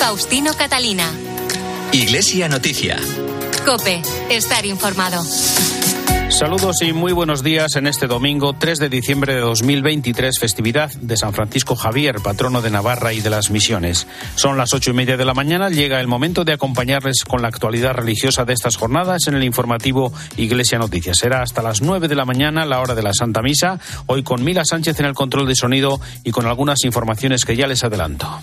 Faustino Catalina. Iglesia Noticia. Cope, estar informado. Saludos y muy buenos días en este domingo 3 de diciembre de 2023, festividad de San Francisco Javier, patrono de Navarra y de las misiones. Son las ocho y media de la mañana, llega el momento de acompañarles con la actualidad religiosa de estas jornadas en el informativo Iglesia Noticias. Será hasta las nueve de la mañana, la hora de la Santa Misa, hoy con Mila Sánchez en el control de sonido y con algunas informaciones que ya les adelanto.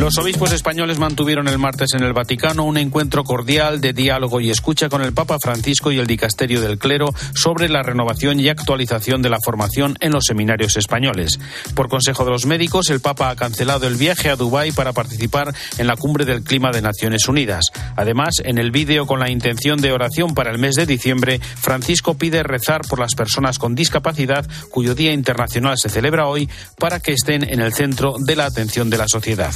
Los obispos españoles mantuvieron el martes en el Vaticano un encuentro cordial de diálogo y escucha con el Papa Francisco y el Dicasterio del Clero sobre la renovación y actualización de la formación en los seminarios españoles. Por consejo de los médicos, el Papa ha cancelado el viaje a Dubái para participar en la cumbre del clima de Naciones Unidas. Además, en el vídeo con la intención de oración para el mes de diciembre, Francisco pide rezar por las personas con discapacidad, cuyo Día Internacional se celebra hoy, para que estén en el centro de la atención de la sociedad.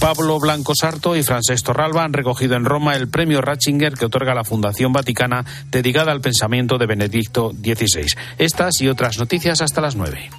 Pablo Blanco Sarto y Francesc Torralba han recogido en Roma el premio Ratzinger que otorga la Fundación Vaticana dedicada al pensamiento de Benedicto XVI. Estas y otras noticias hasta las nueve.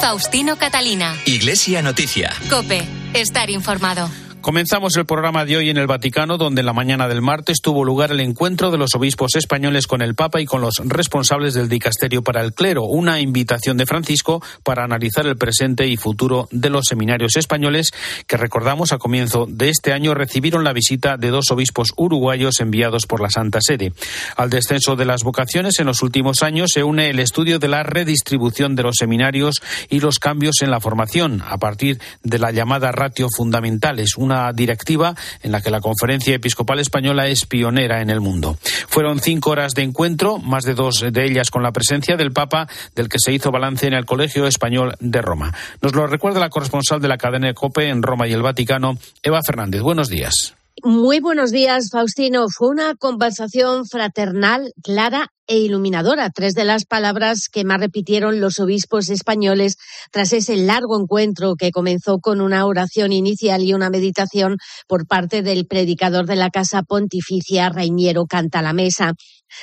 Faustino Catalina. Iglesia Noticia. Cope, estar informado. Comenzamos el programa de hoy en el Vaticano, donde en la mañana del martes tuvo lugar el encuentro de los obispos españoles con el Papa y con los responsables del Dicasterio para el Clero, una invitación de Francisco para analizar el presente y futuro de los seminarios españoles, que recordamos a comienzo de este año recibieron la visita de dos obispos uruguayos enviados por la Santa Sede. Al descenso de las vocaciones en los últimos años se une el estudio de la redistribución de los seminarios y los cambios en la formación, a partir de la llamada ratio fundamentales, una directiva en la que la Conferencia Episcopal Española es pionera en el mundo. Fueron cinco horas de encuentro, más de dos de ellas con la presencia del Papa, del que se hizo balance en el Colegio Español de Roma. Nos lo recuerda la corresponsal de la cadena COPE en Roma y el Vaticano, Eva Fernández. Buenos días. Muy buenos días, Faustino. Fue una conversación fraternal, clara e iluminadora, tres de las palabras que más repitieron los obispos españoles tras ese largo encuentro que comenzó con una oración inicial y una meditación por parte del predicador de la Casa Pontificia, Reiniero Cantalamesa.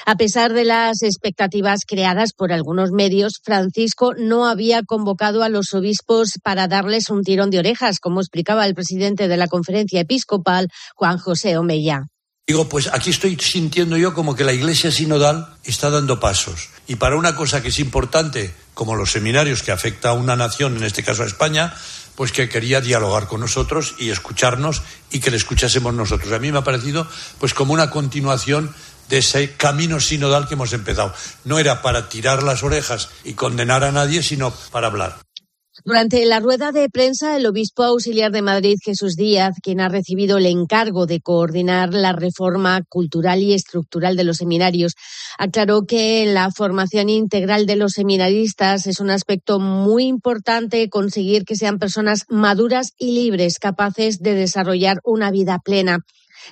A pesar de las expectativas creadas por algunos medios, Francisco no había convocado a los obispos para darles un tirón de orejas, como explicaba el presidente de la conferencia episcopal, Juan José Omeya. Digo, pues aquí estoy sintiendo yo como que la Iglesia sinodal está dando pasos. Y para una cosa que es importante, como los seminarios que afecta a una nación, en este caso a España, pues que quería dialogar con nosotros y escucharnos y que le escuchásemos nosotros. A mí me ha parecido pues como una continuación de ese camino sinodal que hemos empezado. No era para tirar las orejas y condenar a nadie, sino para hablar. Durante la rueda de prensa, el obispo auxiliar de Madrid, Jesús Díaz, quien ha recibido el encargo de coordinar la reforma cultural y estructural de los seminarios, aclaró que la formación integral de los seminaristas es un aspecto muy importante conseguir que sean personas maduras y libres, capaces de desarrollar una vida plena.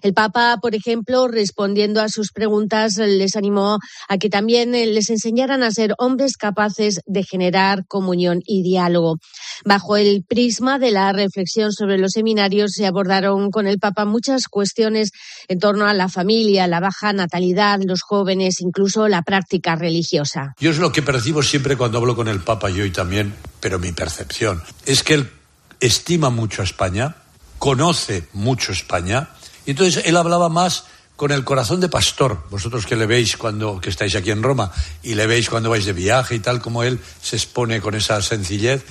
El Papa, por ejemplo, respondiendo a sus preguntas, les animó a que también eh, les enseñaran a ser hombres capaces de generar comunión y diálogo. Bajo el prisma de la reflexión sobre los seminarios se abordaron con el Papa muchas cuestiones en torno a la familia, la baja natalidad, los jóvenes, incluso la práctica religiosa. Yo es lo que percibo siempre cuando hablo con el Papa y hoy también, pero mi percepción es que él estima mucho a España, conoce mucho España, y entonces él hablaba más con el corazón de pastor, vosotros que le veis cuando que estáis aquí en Roma y le veis cuando vais de viaje y tal como él se expone con esa sencillez.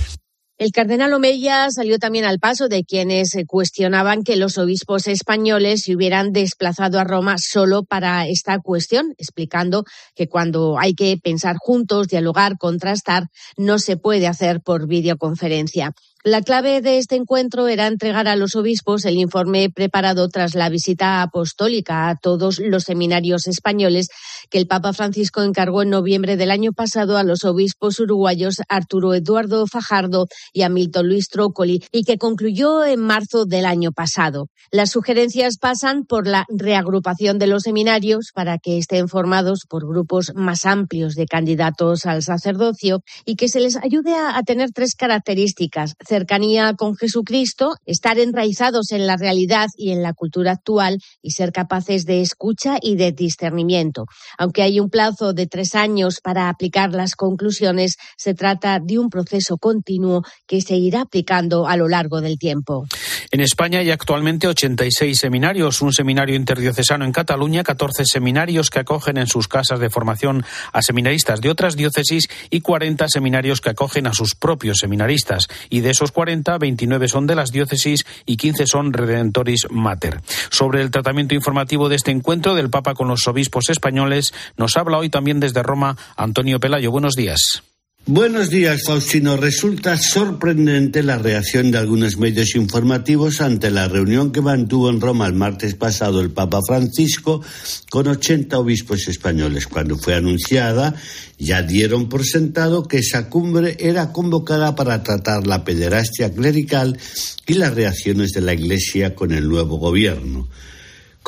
El cardenal Omeya salió también al paso de quienes cuestionaban que los obispos españoles se hubieran desplazado a Roma solo para esta cuestión, explicando que cuando hay que pensar juntos, dialogar, contrastar, no se puede hacer por videoconferencia. La clave de este encuentro era entregar a los obispos el informe preparado tras la visita apostólica a todos los seminarios españoles que el Papa Francisco encargó en noviembre del año pasado a los obispos uruguayos Arturo Eduardo Fajardo y Hamilton Luis Trócoli y que concluyó en marzo del año pasado. Las sugerencias pasan por la reagrupación de los seminarios para que estén formados por grupos más amplios de candidatos al sacerdocio y que se les ayude a, a tener tres características cercanía con Jesucristo, estar enraizados en la realidad y en la cultura actual y ser capaces de escucha y de discernimiento. Aunque hay un plazo de tres años para aplicar las conclusiones, se trata de un proceso continuo que se irá aplicando a lo largo del tiempo. En España hay actualmente 86 seminarios, un seminario interdiocesano en Cataluña, 14 seminarios que acogen en sus casas de formación a seminaristas de otras diócesis y 40 seminarios que acogen a sus propios seminaristas. Y de esos 40, 29 son de las diócesis y 15 son Redentoris Mater. Sobre el tratamiento informativo de este encuentro del Papa con los obispos españoles, nos habla hoy también desde Roma Antonio Pelayo. Buenos días. Buenos días, Faustino. Resulta sorprendente la reacción de algunos medios informativos ante la reunión que mantuvo en Roma el martes pasado el Papa Francisco con 80 obispos españoles. Cuando fue anunciada, ya dieron por sentado que esa cumbre era convocada para tratar la pederastia clerical y las reacciones de la Iglesia con el nuevo gobierno.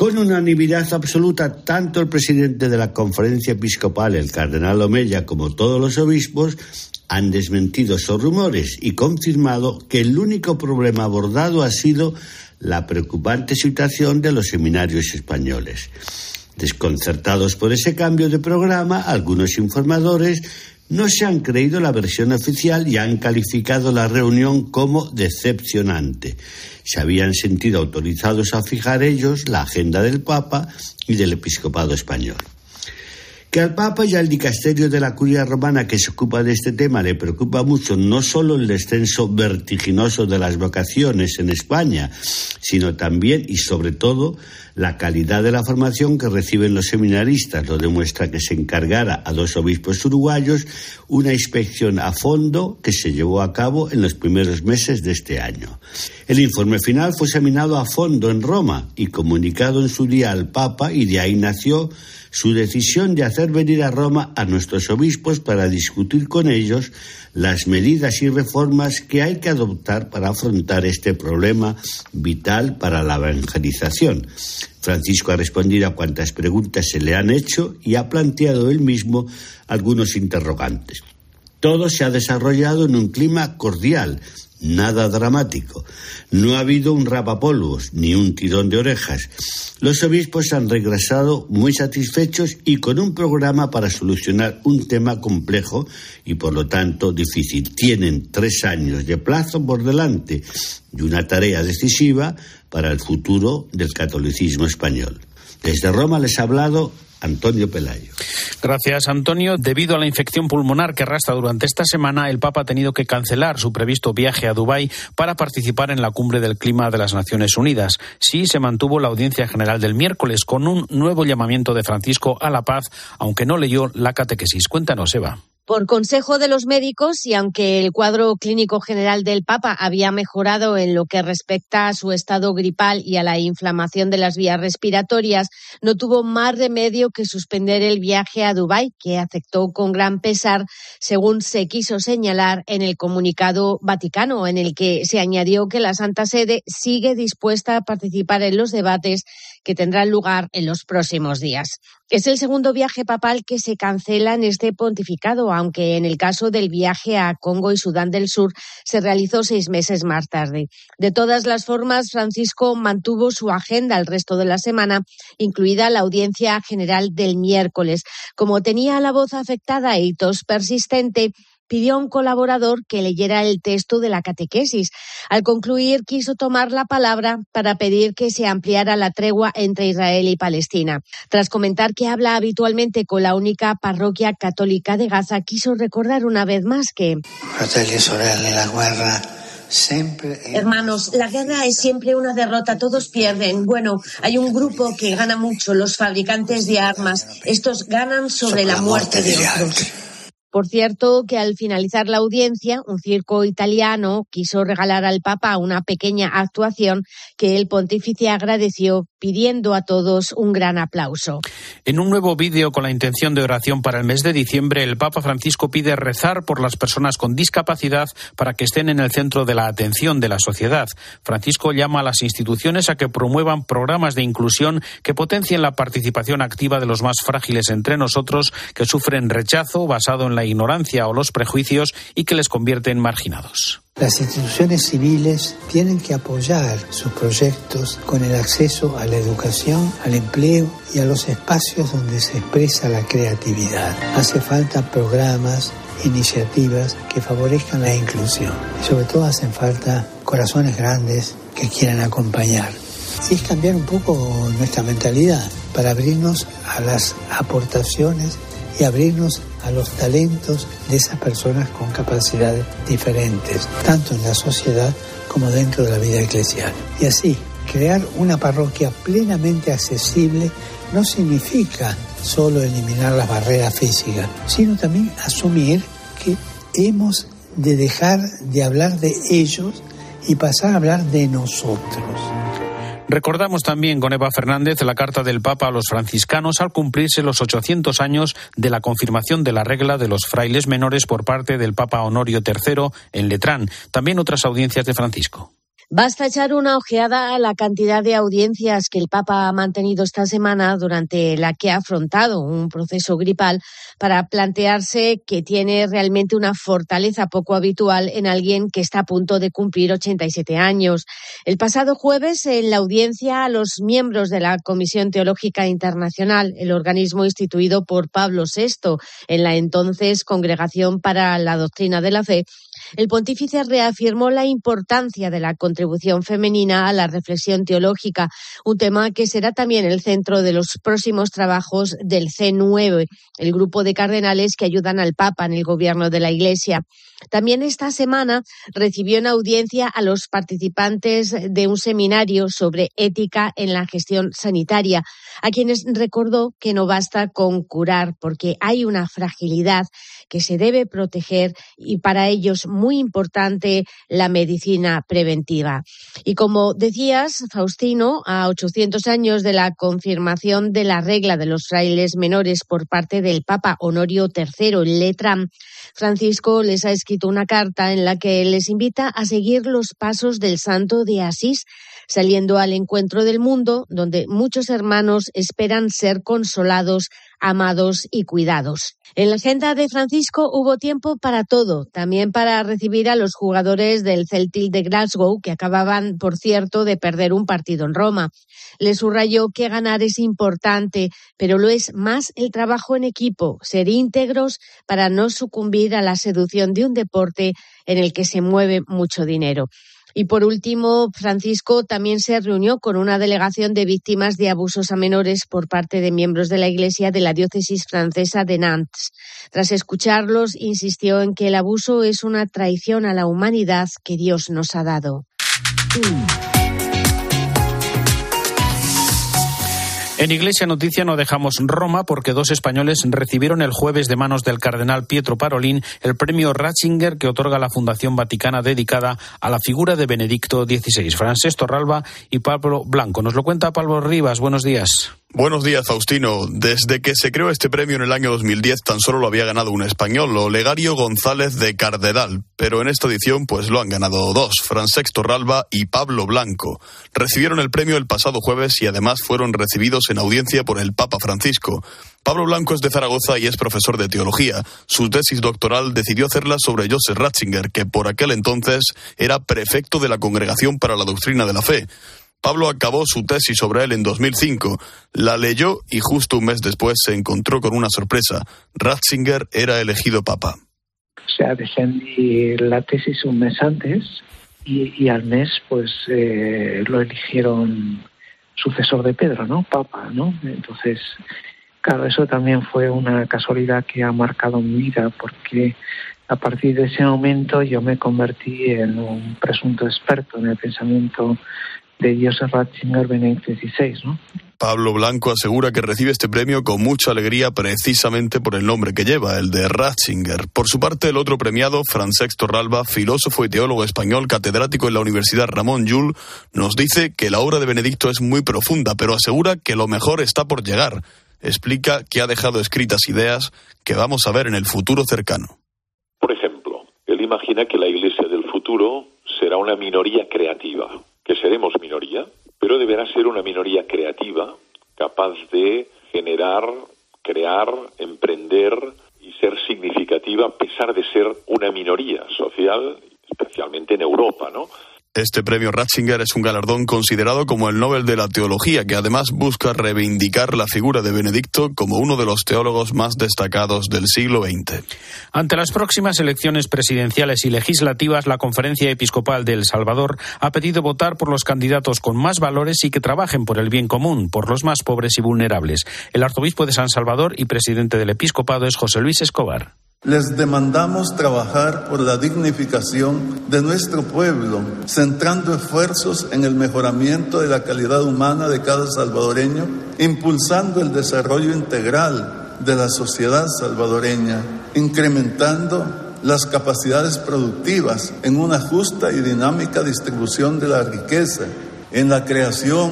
Con unanimidad absoluta, tanto el presidente de la conferencia episcopal, el cardenal Omeya, como todos los obispos, han desmentido esos rumores y confirmado que el único problema abordado ha sido la preocupante situación de los seminarios españoles. Desconcertados por ese cambio de programa, algunos informadores no se han creído la versión oficial y han calificado la reunión como decepcionante. Se habían sentido autorizados a fijar ellos la agenda del Papa y del episcopado español. Que al Papa y al dicasterio de la Curia Romana que se ocupa de este tema le preocupa mucho no solo el descenso vertiginoso de las vocaciones en España, sino también y sobre todo la calidad de la formación que reciben los seminaristas. Lo demuestra que se encargara a dos obispos uruguayos una inspección a fondo que se llevó a cabo en los primeros meses de este año. El informe final fue examinado a fondo en Roma y comunicado en su día al Papa y de ahí nació su decisión de hacer venir a Roma a nuestros obispos para discutir con ellos las medidas y reformas que hay que adoptar para afrontar este problema vital para la evangelización. Francisco ha respondido a cuantas preguntas se le han hecho y ha planteado él mismo algunos interrogantes. Todo se ha desarrollado en un clima cordial, nada dramático. No ha habido un rapapolvos ni un tirón de orejas. Los obispos han regresado muy satisfechos y con un programa para solucionar un tema complejo y por lo tanto difícil. Tienen tres años de plazo por delante y una tarea decisiva para el futuro del catolicismo español. Desde Roma les ha hablado Antonio Pelayo. Gracias, Antonio. Debido a la infección pulmonar que arrastra durante esta semana, el Papa ha tenido que cancelar su previsto viaje a Dubái para participar en la cumbre del clima de las Naciones Unidas. Sí se mantuvo la audiencia general del miércoles con un nuevo llamamiento de Francisco a la paz, aunque no leyó la catequesis. Cuéntanos, Eva. Por consejo de los médicos y aunque el cuadro clínico general del Papa había mejorado en lo que respecta a su estado gripal y a la inflamación de las vías respiratorias, no tuvo más remedio que suspender el viaje a Dubái, que aceptó con gran pesar, según se quiso señalar en el comunicado vaticano, en el que se añadió que la Santa Sede sigue dispuesta a participar en los debates que tendrán lugar en los próximos días. Es el segundo viaje papal que se cancela en este pontificado, aunque en el caso del viaje a Congo y Sudán del Sur se realizó seis meses más tarde. De todas las formas, Francisco mantuvo su agenda el resto de la semana, incluida la audiencia general del miércoles. Como tenía la voz afectada y tos persistente, pidió a un colaborador que leyera el texto de la catequesis. Al concluir, quiso tomar la palabra para pedir que se ampliara la tregua entre Israel y Palestina. Tras comentar que habla habitualmente con la única parroquia católica de Gaza, quiso recordar una vez más que... Hermanos, la guerra es siempre una derrota, todos pierden. Bueno, hay un grupo que gana mucho, los fabricantes de armas. Estos ganan sobre la muerte de otros. Por cierto, que al finalizar la audiencia, un circo italiano quiso regalar al Papa una pequeña actuación que el pontífice agradeció pidiendo a todos un gran aplauso. En un nuevo vídeo con la intención de oración para el mes de diciembre, el Papa Francisco pide rezar por las personas con discapacidad para que estén en el centro de la atención de la sociedad. Francisco llama a las instituciones a que promuevan programas de inclusión que potencien la participación activa de los más frágiles entre nosotros que sufren rechazo basado en la ignorancia o los prejuicios y que les convierte en marginados. Las instituciones civiles tienen que apoyar sus proyectos con el acceso a la educación, al empleo y a los espacios donde se expresa la creatividad. Hace falta programas, iniciativas que favorezcan la inclusión y sobre todo hacen falta corazones grandes que quieran acompañar. Y es cambiar un poco nuestra mentalidad para abrirnos a las aportaciones y abrirnos a los talentos de esas personas con capacidades diferentes, tanto en la sociedad como dentro de la vida eclesial. Y así, crear una parroquia plenamente accesible no significa solo eliminar las barreras físicas, sino también asumir que hemos de dejar de hablar de ellos y pasar a hablar de nosotros. Recordamos también con Eva Fernández la carta del Papa a los franciscanos al cumplirse los 800 años de la confirmación de la regla de los frailes menores por parte del Papa Honorio III en Letrán. También otras audiencias de Francisco. Basta echar una ojeada a la cantidad de audiencias que el Papa ha mantenido esta semana durante la que ha afrontado un proceso gripal para plantearse que tiene realmente una fortaleza poco habitual en alguien que está a punto de cumplir 87 años. El pasado jueves, en la audiencia a los miembros de la Comisión Teológica Internacional, el organismo instituido por Pablo VI en la entonces Congregación para la Doctrina de la Fe, el pontífice reafirmó la importancia de la contribución femenina a la reflexión teológica, un tema que será también el centro de los próximos trabajos del C9, el grupo de cardenales que ayudan al Papa en el gobierno de la Iglesia. También esta semana recibió en audiencia a los participantes de un seminario sobre ética en la gestión sanitaria, a quienes recordó que no basta con curar, porque hay una fragilidad que se debe proteger y para ellos muy importante la medicina preventiva. Y como decías, Faustino, a 800 años de la confirmación de la regla de los frailes menores por parte del Papa Honorio III en letra, Francisco les ha escrito una carta en la que les invita a seguir los pasos del santo de Asís, saliendo al encuentro del mundo donde muchos hermanos esperan ser consolados amados y cuidados. En la agenda de Francisco hubo tiempo para todo, también para recibir a los jugadores del Celtic de Glasgow, que acababan, por cierto, de perder un partido en Roma. Le subrayó que ganar es importante, pero lo es más el trabajo en equipo, ser íntegros para no sucumbir a la seducción de un deporte en el que se mueve mucho dinero. Y por último, Francisco también se reunió con una delegación de víctimas de abusos a menores por parte de miembros de la Iglesia de la diócesis francesa de Nantes. Tras escucharlos, insistió en que el abuso es una traición a la humanidad que Dios nos ha dado. En Iglesia Noticia no dejamos Roma porque dos españoles recibieron el jueves de manos del cardenal Pietro Parolín el premio Ratzinger que otorga la Fundación Vaticana dedicada a la figura de Benedicto XVI. Francés Torralba y Pablo Blanco. Nos lo cuenta Pablo Rivas. Buenos días. Buenos días, Faustino. Desde que se creó este premio en el año 2010 tan solo lo había ganado un español, Olegario González de Cardedal, pero en esta edición pues lo han ganado dos, Francesc Torralba y Pablo Blanco. Recibieron el premio el pasado jueves y además fueron recibidos en audiencia por el Papa Francisco. Pablo Blanco es de Zaragoza y es profesor de teología. Su tesis doctoral decidió hacerla sobre Joseph Ratzinger, que por aquel entonces era prefecto de la Congregación para la Doctrina de la Fe. Pablo acabó su tesis sobre él en 2005, la leyó y justo un mes después se encontró con una sorpresa. Ratzinger era elegido papa. O sea, defendí la tesis un mes antes y, al mes pues eh, lo eligieron sucesor de Pedro, ¿no? Papa, ¿no? Entonces, claro, eso también fue una casualidad que ha marcado mi vida porque a partir de ese momento yo me convertí en un presunto experto en el pensamiento de Joseph Ratzinger Benedicto XVI, ¿no? Pablo Blanco asegura que recibe este premio con mucha alegría precisamente por el nombre que lleva, el de Ratzinger. Por su parte, el otro premiado, Francesc Torralba, filósofo y teólogo español, catedrático en la Universidad Ramón Llull, nos dice que la obra de Benedicto es muy profunda, pero asegura que lo mejor está por llegar. Explica que ha dejado escritas ideas que vamos a ver en el futuro cercano. Por ejemplo, él imagina que la Iglesia del futuro será una minoría creativa que seremos minoría, pero deberá ser una minoría creativa, capaz de generar, crear, emprender y ser significativa a pesar de ser una minoría social, especialmente en Europa, ¿no? Este premio Ratzinger es un galardón considerado como el Nobel de la Teología, que además busca reivindicar la figura de Benedicto como uno de los teólogos más destacados del siglo XX. Ante las próximas elecciones presidenciales y legislativas, la Conferencia Episcopal de El Salvador ha pedido votar por los candidatos con más valores y que trabajen por el bien común, por los más pobres y vulnerables. El arzobispo de San Salvador y presidente del episcopado es José Luis Escobar. Les demandamos trabajar por la dignificación de nuestro pueblo, centrando esfuerzos en el mejoramiento de la calidad humana de cada salvadoreño, impulsando el desarrollo integral de la sociedad salvadoreña, incrementando las capacidades productivas en una justa y dinámica distribución de la riqueza, en la creación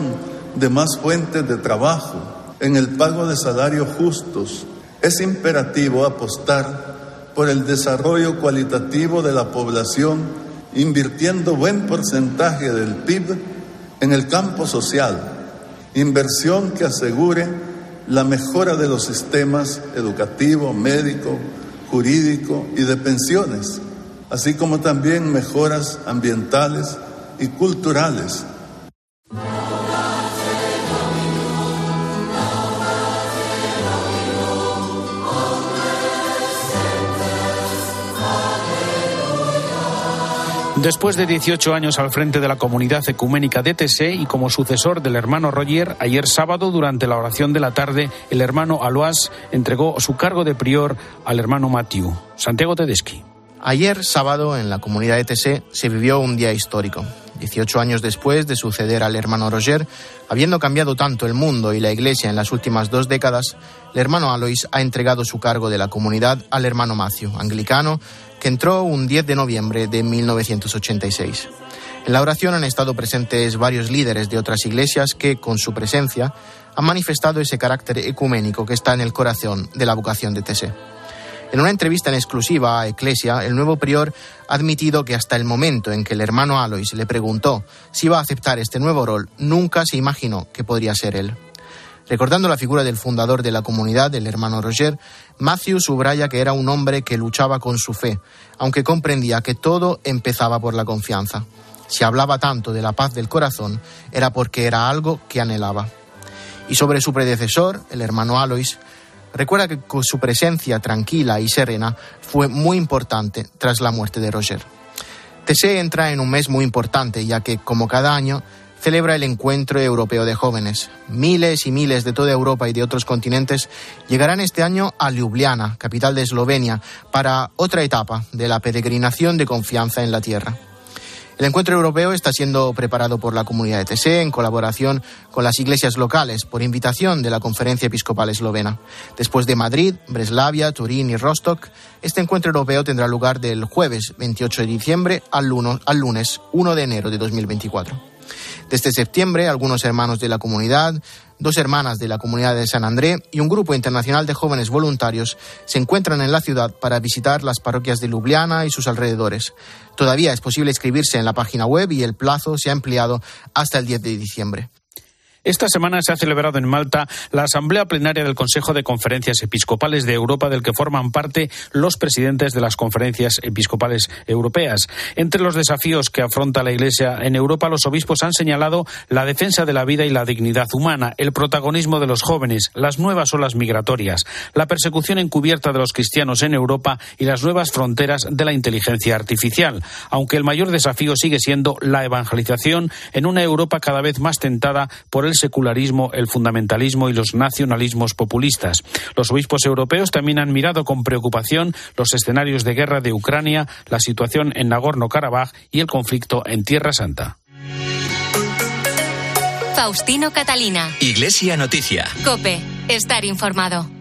de más fuentes de trabajo, en el pago de salarios justos. Es imperativo apostar por el desarrollo cualitativo de la población, invirtiendo buen porcentaje del PIB en el campo social, inversión que asegure la mejora de los sistemas educativo, médico, jurídico y de pensiones, así como también mejoras ambientales y culturales Después de 18 años al frente de la comunidad ecuménica de TC y como sucesor del hermano Roger, ayer sábado, durante la oración de la tarde, el hermano Alois entregó su cargo de prior al hermano Matthew. Santiago Tedeschi. Ayer sábado, en la comunidad de TC, se vivió un día histórico. 18 años después de suceder al hermano Roger, habiendo cambiado tanto el mundo y la iglesia en las últimas dos décadas, el hermano Alois ha entregado su cargo de la comunidad al hermano Matthew, anglicano, que entró un 10 de noviembre de 1986. En la oración han estado presentes varios líderes de otras iglesias que, con su presencia, han manifestado ese carácter ecuménico que está en el corazón de la vocación de TC. En una entrevista en exclusiva a Eclesia, el nuevo prior ha admitido que hasta el momento en que el hermano Alois le preguntó si iba a aceptar este nuevo rol, nunca se imaginó que podría ser él. Recordando la figura del fundador de la comunidad, el hermano Roger, Matthew subraya que era un hombre que luchaba con su fe, aunque comprendía que todo empezaba por la confianza. Si hablaba tanto de la paz del corazón, era porque era algo que anhelaba. Y sobre su predecesor, el hermano Alois, recuerda que su presencia tranquila y serena fue muy importante tras la muerte de Roger. TC entra en un mes muy importante, ya que, como cada año, celebra el Encuentro Europeo de Jóvenes. Miles y miles de toda Europa y de otros continentes llegarán este año a Ljubljana, capital de Eslovenia, para otra etapa de la peregrinación de confianza en la tierra. El encuentro europeo está siendo preparado por la comunidad de TC en colaboración con las iglesias locales por invitación de la Conferencia Episcopal Eslovena. Después de Madrid, Breslavia, Turín y Rostock, este encuentro europeo tendrá lugar del jueves 28 de diciembre al lunes 1 de enero de 2024. Desde septiembre, algunos hermanos de la comunidad, dos hermanas de la comunidad de San André y un grupo internacional de jóvenes voluntarios se encuentran en la ciudad para visitar las parroquias de Ljubljana y sus alrededores. Todavía es posible inscribirse en la página web y el plazo se ha ampliado hasta el 10 de diciembre. Esta semana se ha celebrado en Malta la Asamblea Plenaria del Consejo de Conferencias Episcopales de Europa, del que forman parte los presidentes de las conferencias episcopales europeas. Entre los desafíos que afronta la Iglesia en Europa, los obispos han señalado la defensa de la vida y la dignidad humana, el protagonismo de los jóvenes, las nuevas olas migratorias, la persecución encubierta de los cristianos en Europa y las nuevas fronteras de la inteligencia artificial, aunque el mayor desafío sigue siendo la evangelización en una Europa cada vez más tentada por el el secularismo, el fundamentalismo y los nacionalismos populistas. Los obispos europeos también han mirado con preocupación los escenarios de guerra de Ucrania, la situación en Nagorno-Karabaj y el conflicto en Tierra Santa. Faustino Catalina. Iglesia Noticia. Cope. Estar informado.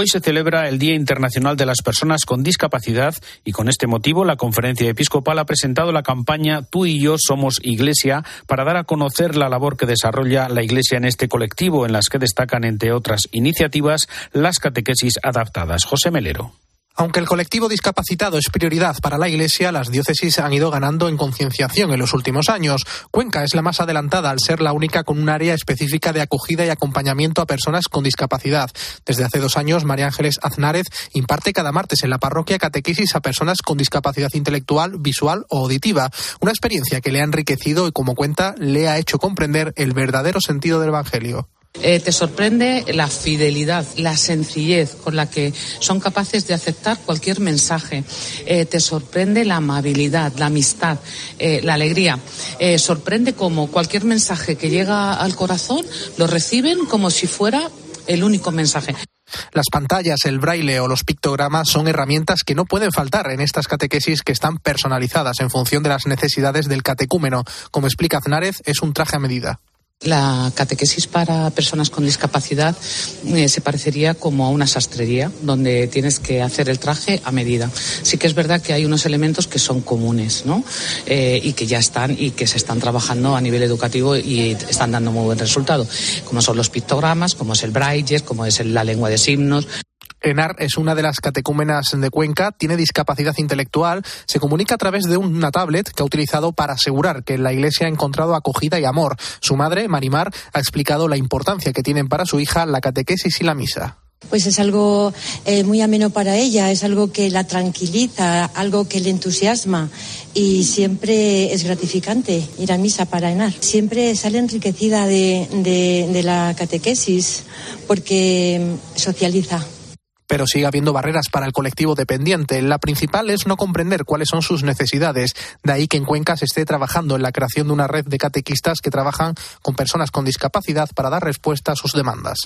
Hoy se celebra el Día Internacional de las Personas con Discapacidad y con este motivo la Conferencia Episcopal ha presentado la campaña Tú y yo somos Iglesia para dar a conocer la labor que desarrolla la Iglesia en este colectivo, en las que destacan, entre otras iniciativas, las catequesis adaptadas. José Melero. Aunque el colectivo discapacitado es prioridad para la Iglesia, las diócesis han ido ganando en concienciación en los últimos años. Cuenca es la más adelantada al ser la única con un área específica de acogida y acompañamiento a personas con discapacidad. Desde hace dos años, María Ángeles Aznárez imparte cada martes en la parroquia catequesis a personas con discapacidad intelectual, visual o auditiva. Una experiencia que le ha enriquecido y, como cuenta, le ha hecho comprender el verdadero sentido del Evangelio. Eh, te sorprende la fidelidad, la sencillez con la que son capaces de aceptar cualquier mensaje. Eh, te sorprende la amabilidad, la amistad, eh, la alegría. sorprende como cualquier mensaje que llega al corazón lo reciben como si fuera el único mensaje. Las pantallas, el braille o los pictogramas son herramientas que no pueden faltar en estas catequesis que están personalizadas en función de las necesidades del catecúmeno. Como explica Aznárez, es un traje a medida. La catequesis para personas con discapacidad eh, se parecería como a una sastrería, donde tienes que hacer el traje a medida. Sí que es verdad que hay unos elementos que son comunes, ¿no? Eh, y que ya están y que se están trabajando a nivel educativo y están dando muy buen resultado, como son los pictogramas, como es el braille, como es la lengua de signos. Enar es una de las catecúmenas de Cuenca, tiene discapacidad intelectual, se comunica a través de una tablet que ha utilizado para asegurar que la iglesia ha encontrado acogida y amor. Su madre, Marimar, ha explicado la importancia que tienen para su hija la catequesis y la misa. Pues es algo eh, muy ameno para ella, es algo que la tranquiliza, algo que le entusiasma y siempre es gratificante ir a misa para Enar. Siempre sale enriquecida de la catequesis porque socializa pero sigue habiendo barreras para el colectivo dependiente. La principal es no comprender cuáles son sus necesidades. De ahí que en Cuenca se esté trabajando en la creación de una red de catequistas que trabajan con personas con discapacidad para dar respuesta a sus demandas.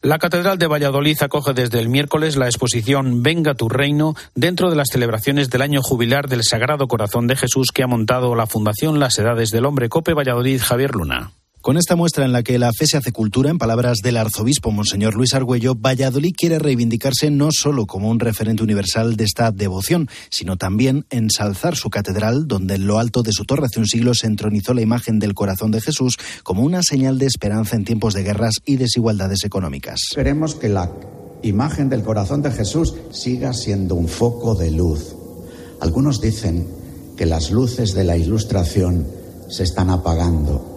La Catedral de Valladolid acoge desde el miércoles la exposición Venga tu reino dentro de las celebraciones del año jubilar del Sagrado Corazón de Jesús que ha montado la Fundación Las Edades del Hombre Cope Valladolid Javier Luna. Con esta muestra en la que la fe se hace cultura, en palabras del arzobispo Monseñor Luis Argüello, Valladolid quiere reivindicarse no solo como un referente universal de esta devoción, sino también ensalzar su catedral, donde en lo alto de su torre hace un siglo se entronizó la imagen del corazón de Jesús como una señal de esperanza en tiempos de guerras y desigualdades económicas. Queremos que la imagen del corazón de Jesús siga siendo un foco de luz. Algunos dicen que las luces de la ilustración se están apagando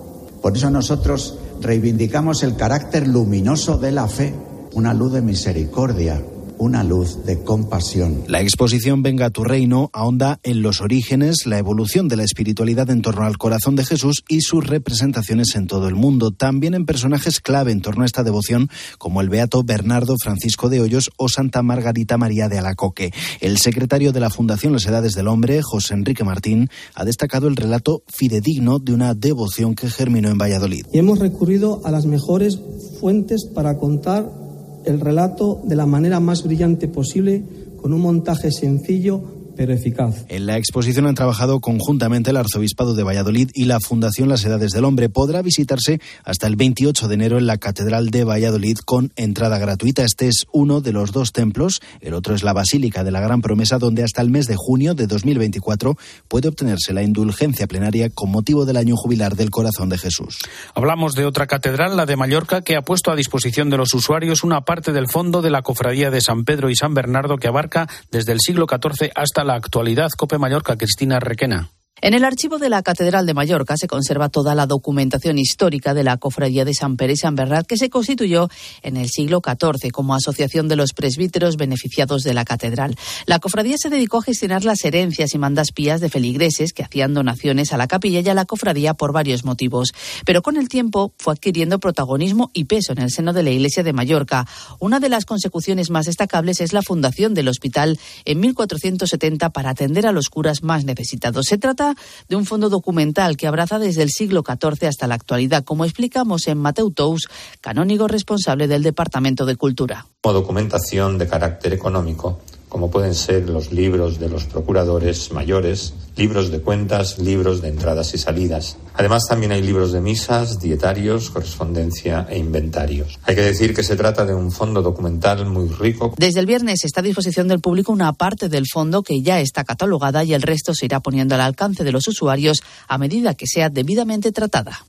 por eso nosotros reivindicamos el carácter luminoso de la fe, una luz de misericordia, una luz de compasión. La exposición Venga a tu reino ahonda en los orígenes, la evolución de la espiritualidad en torno al corazón de Jesús y sus representaciones en todo el mundo, también en personajes clave en torno a esta devoción, como el beato Bernardo Francisco de Hoyos o Santa Margarita María de Alacoque. El secretario de la Fundación Las Edades del Hombre, José Enrique Martín, ha destacado el relato fidedigno de una devoción que germinó en Valladolid. Y hemos recurrido a las mejores fuentes para contar el relato de la manera más brillante posible, con un montaje sencillo pero eficaz. En la exposición han trabajado conjuntamente el Arzobispado de Valladolid y la Fundación Las Edades del Hombre. Podrá visitarse hasta el 28 de enero en la Catedral de Valladolid con entrada gratuita. Este es uno de los dos templos. El otro es la Basílica de la Gran Promesa, donde hasta el mes de junio de 2024 puede obtenerse la indulgencia plenaria con motivo del año jubilar del Corazón de Jesús. Hablamos de otra catedral, la de Mallorca, que ha puesto a disposición de los usuarios una parte del fondo de la Cofradía de San Pedro y San Bernardo que abarca desde el siglo XIV hasta la actualidad. Cope Mallorca, Cristina Requena. En el archivo de la Catedral de Mallorca se conserva toda la documentación histórica de la Cofradía de San Pérez y San Bernat, que se constituyó en el siglo XIV como asociación de los presbíteros beneficiados de la catedral. La cofradía se dedicó a gestionar las herencias y mandas pías de feligreses que hacían donaciones a la capilla y a la cofradía por varios motivos. Pero con el tiempo fue adquiriendo protagonismo y peso en el seno de la Iglesia de Mallorca. Una de las consecuciones más destacables es la fundación del hospital en 1470 para atender a los curas más necesitados. Se trata de un fondo documental que abraza desde el siglo XIV hasta la actualidad, como explicamos en Mateu Tous, canónigo responsable del Departamento de Cultura. Como documentación de carácter económico, como pueden ser los libros de los procuradores mayores, libros de cuentas, libros de entradas y salidas. Además, también hay libros de misas, dietarios, correspondencia e inventarios. Hay que decir que se trata de un fondo documental muy rico. Desde el viernes está a disposición del público una parte del fondo que ya está catalogada y el resto se irá poniendo al alcance de los usuarios a medida que sea debidamente tratada.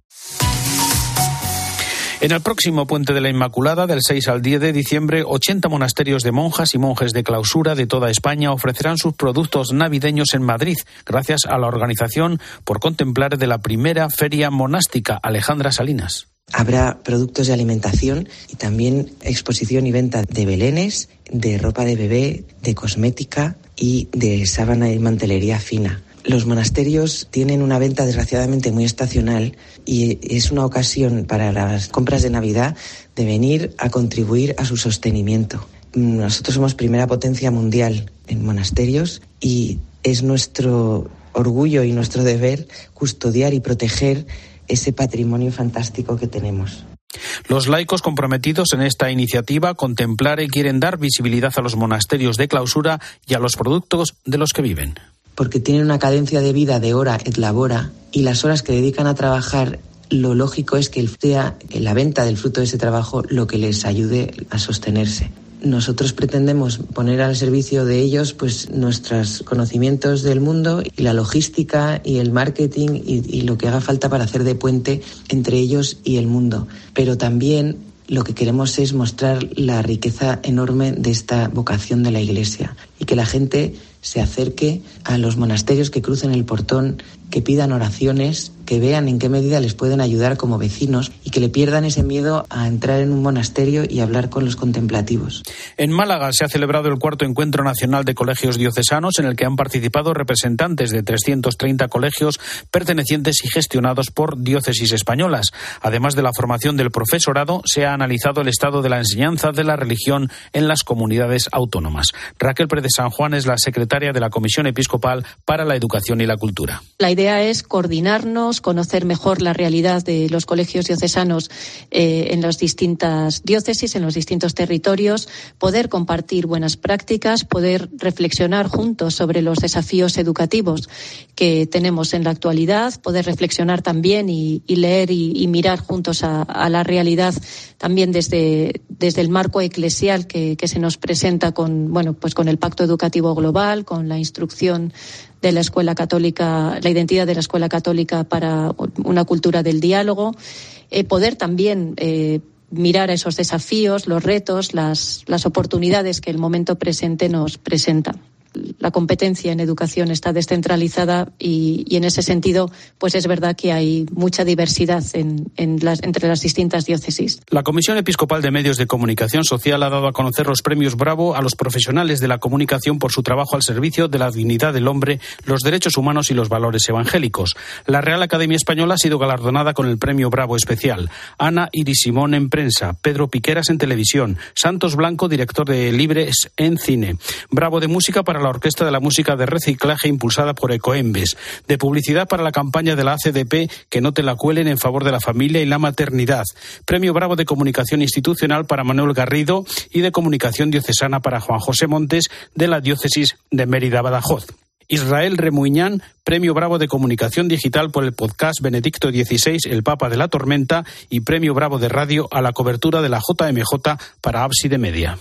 En el próximo Puente de la Inmaculada, del 6 al 10 de diciembre, 80 monasterios de monjas y monjes de clausura de toda España ofrecerán sus productos navideños en Madrid, gracias a la organización por contemplar de la primera feria monástica Alejandra Salinas. Habrá productos de alimentación y también exposición y venta de belenes, de ropa de bebé, de cosmética y de sábana y mantelería fina. Los monasterios tienen una venta desgraciadamente muy estacional y es una ocasión para las compras de Navidad de venir a contribuir a su sostenimiento. Nosotros somos primera potencia mundial en monasterios y es nuestro orgullo y nuestro deber custodiar y proteger ese patrimonio fantástico que tenemos. Los laicos comprometidos en esta iniciativa contemplar y quieren dar visibilidad a los monasterios de clausura y a los productos de los que viven porque tienen una cadencia de vida de hora et labora y las horas que dedican a trabajar lo lógico es que sea la venta del fruto de ese trabajo lo que les ayude a sostenerse. Nosotros pretendemos poner al servicio de ellos pues nuestros conocimientos del mundo y la logística y el marketing y, y lo que haga falta para hacer de puente entre ellos y el mundo. Pero también lo que queremos es mostrar la riqueza enorme de esta vocación de la Iglesia y que la gente se acerque a los monasterios que crucen el portón, que pidan oraciones, que vean en qué medida les pueden ayudar como vecinos y que le pierdan ese miedo a entrar en un monasterio y hablar con los contemplativos. En Málaga se ha celebrado el cuarto encuentro nacional de colegios diocesanos en el que han participado representantes de 330 colegios pertenecientes y gestionados por diócesis españolas. Además de la formación del profesorado, se ha analizado el estado de la enseñanza de la religión en las comunidades autónomas. Raquel Pérez San Juan es la secretaria de la Comisión Episcopal para la Educación y la Cultura. La idea es coordinarnos, conocer mejor la realidad de los colegios diocesanos eh, en las distintas diócesis, en los distintos territorios, poder compartir buenas prácticas, poder reflexionar juntos sobre los desafíos educativos que tenemos en la actualidad, poder reflexionar también y, leer y, mirar juntos a, la realidad también desde, desde el marco eclesial que, que se nos presenta con, bueno, pues con el Pacto Educativo Global, con la instrucción de la Escuela Católica, la identidad de la Escuela Católica para una cultura del diálogo, eh, poder también eh, mirar a esos desafíos, los retos, las, las oportunidades que el momento presente nos presenta la competencia en educación está descentralizada y, en ese sentido, pues es verdad que hay mucha diversidad entre las distintas diócesis. La Comisión Episcopal de Medios de Comunicación Social ha dado a conocer los premios Bravo a los profesionales de la comunicación por su trabajo al servicio de la dignidad del hombre, los derechos humanos y los valores evangélicos. La Real Academia Española ha sido galardonada con el premio Bravo especial. Ana Iris Simón en prensa, Pedro Piqueras en televisión, Santos Blanco, director de Libres en cine. Bravo de música para la Orquesta de la Música de Reciclaje impulsada por Ecoembes, de publicidad para la campaña de la ACDP que no te la cuelen en favor de la familia y la maternidad, Premio Bravo de Comunicación Institucional para Manuel Garrido y de Comunicación Diocesana para Juan José Montes de la Diócesis de Mérida Badajoz. Israel Remuñán, Premio Bravo de Comunicación Digital por el podcast Benedicto XVI, El Papa de la Tormenta, y Premio Bravo de Radio a la cobertura de la JMJ para Ábside Media.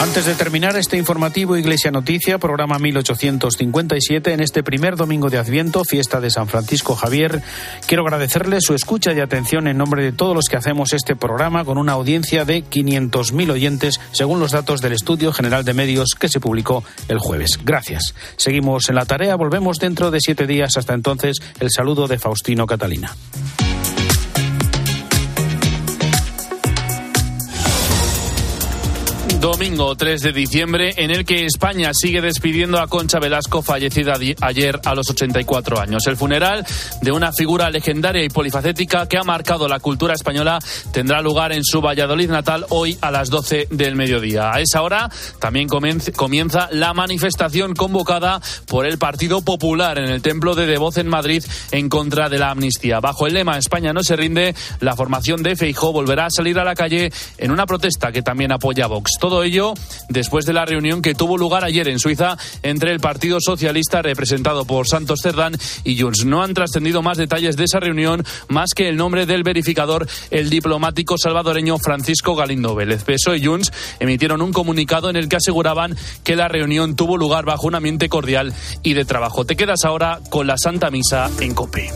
Antes de terminar este informativo Iglesia Noticia, programa 1857, en este primer domingo de Adviento, fiesta de San Francisco Javier, quiero agradecerle su escucha y atención en nombre de todos los que hacemos este programa con una audiencia de 500.000 oyentes, según los datos del Estudio General de Medios que se publicó el jueves. Gracias. Seguimos en la tarea, volvemos dentro de siete días. Hasta entonces, el saludo de Faustino Catalina. Domingo 3 de diciembre, en el que España sigue despidiendo a Concha Velasco, fallecida ayer a los 84 años. El funeral de una figura legendaria y polifacética que ha marcado la cultura española tendrá lugar en su Valladolid natal hoy a las 12 del mediodía. A esa hora también comienza la manifestación convocada por el Partido Popular en el Templo de Devoz en Madrid en contra de la amnistía. Bajo el lema España no se rinde, la formación de Feijó volverá a salir a la calle en una protesta que también apoya Vox. Todo ello después de la reunión que tuvo lugar ayer en Suiza entre el Partido Socialista representado por Santos Cerdán y Junts. No han trascendido más detalles de esa reunión más que el nombre del verificador, el diplomático salvadoreño Francisco Galindo Vélez. PSOE y Junts emitieron un comunicado en el que aseguraban que la reunión tuvo lugar bajo un ambiente cordial y de trabajo. Te quedas ahora con la Santa Misa en COPE.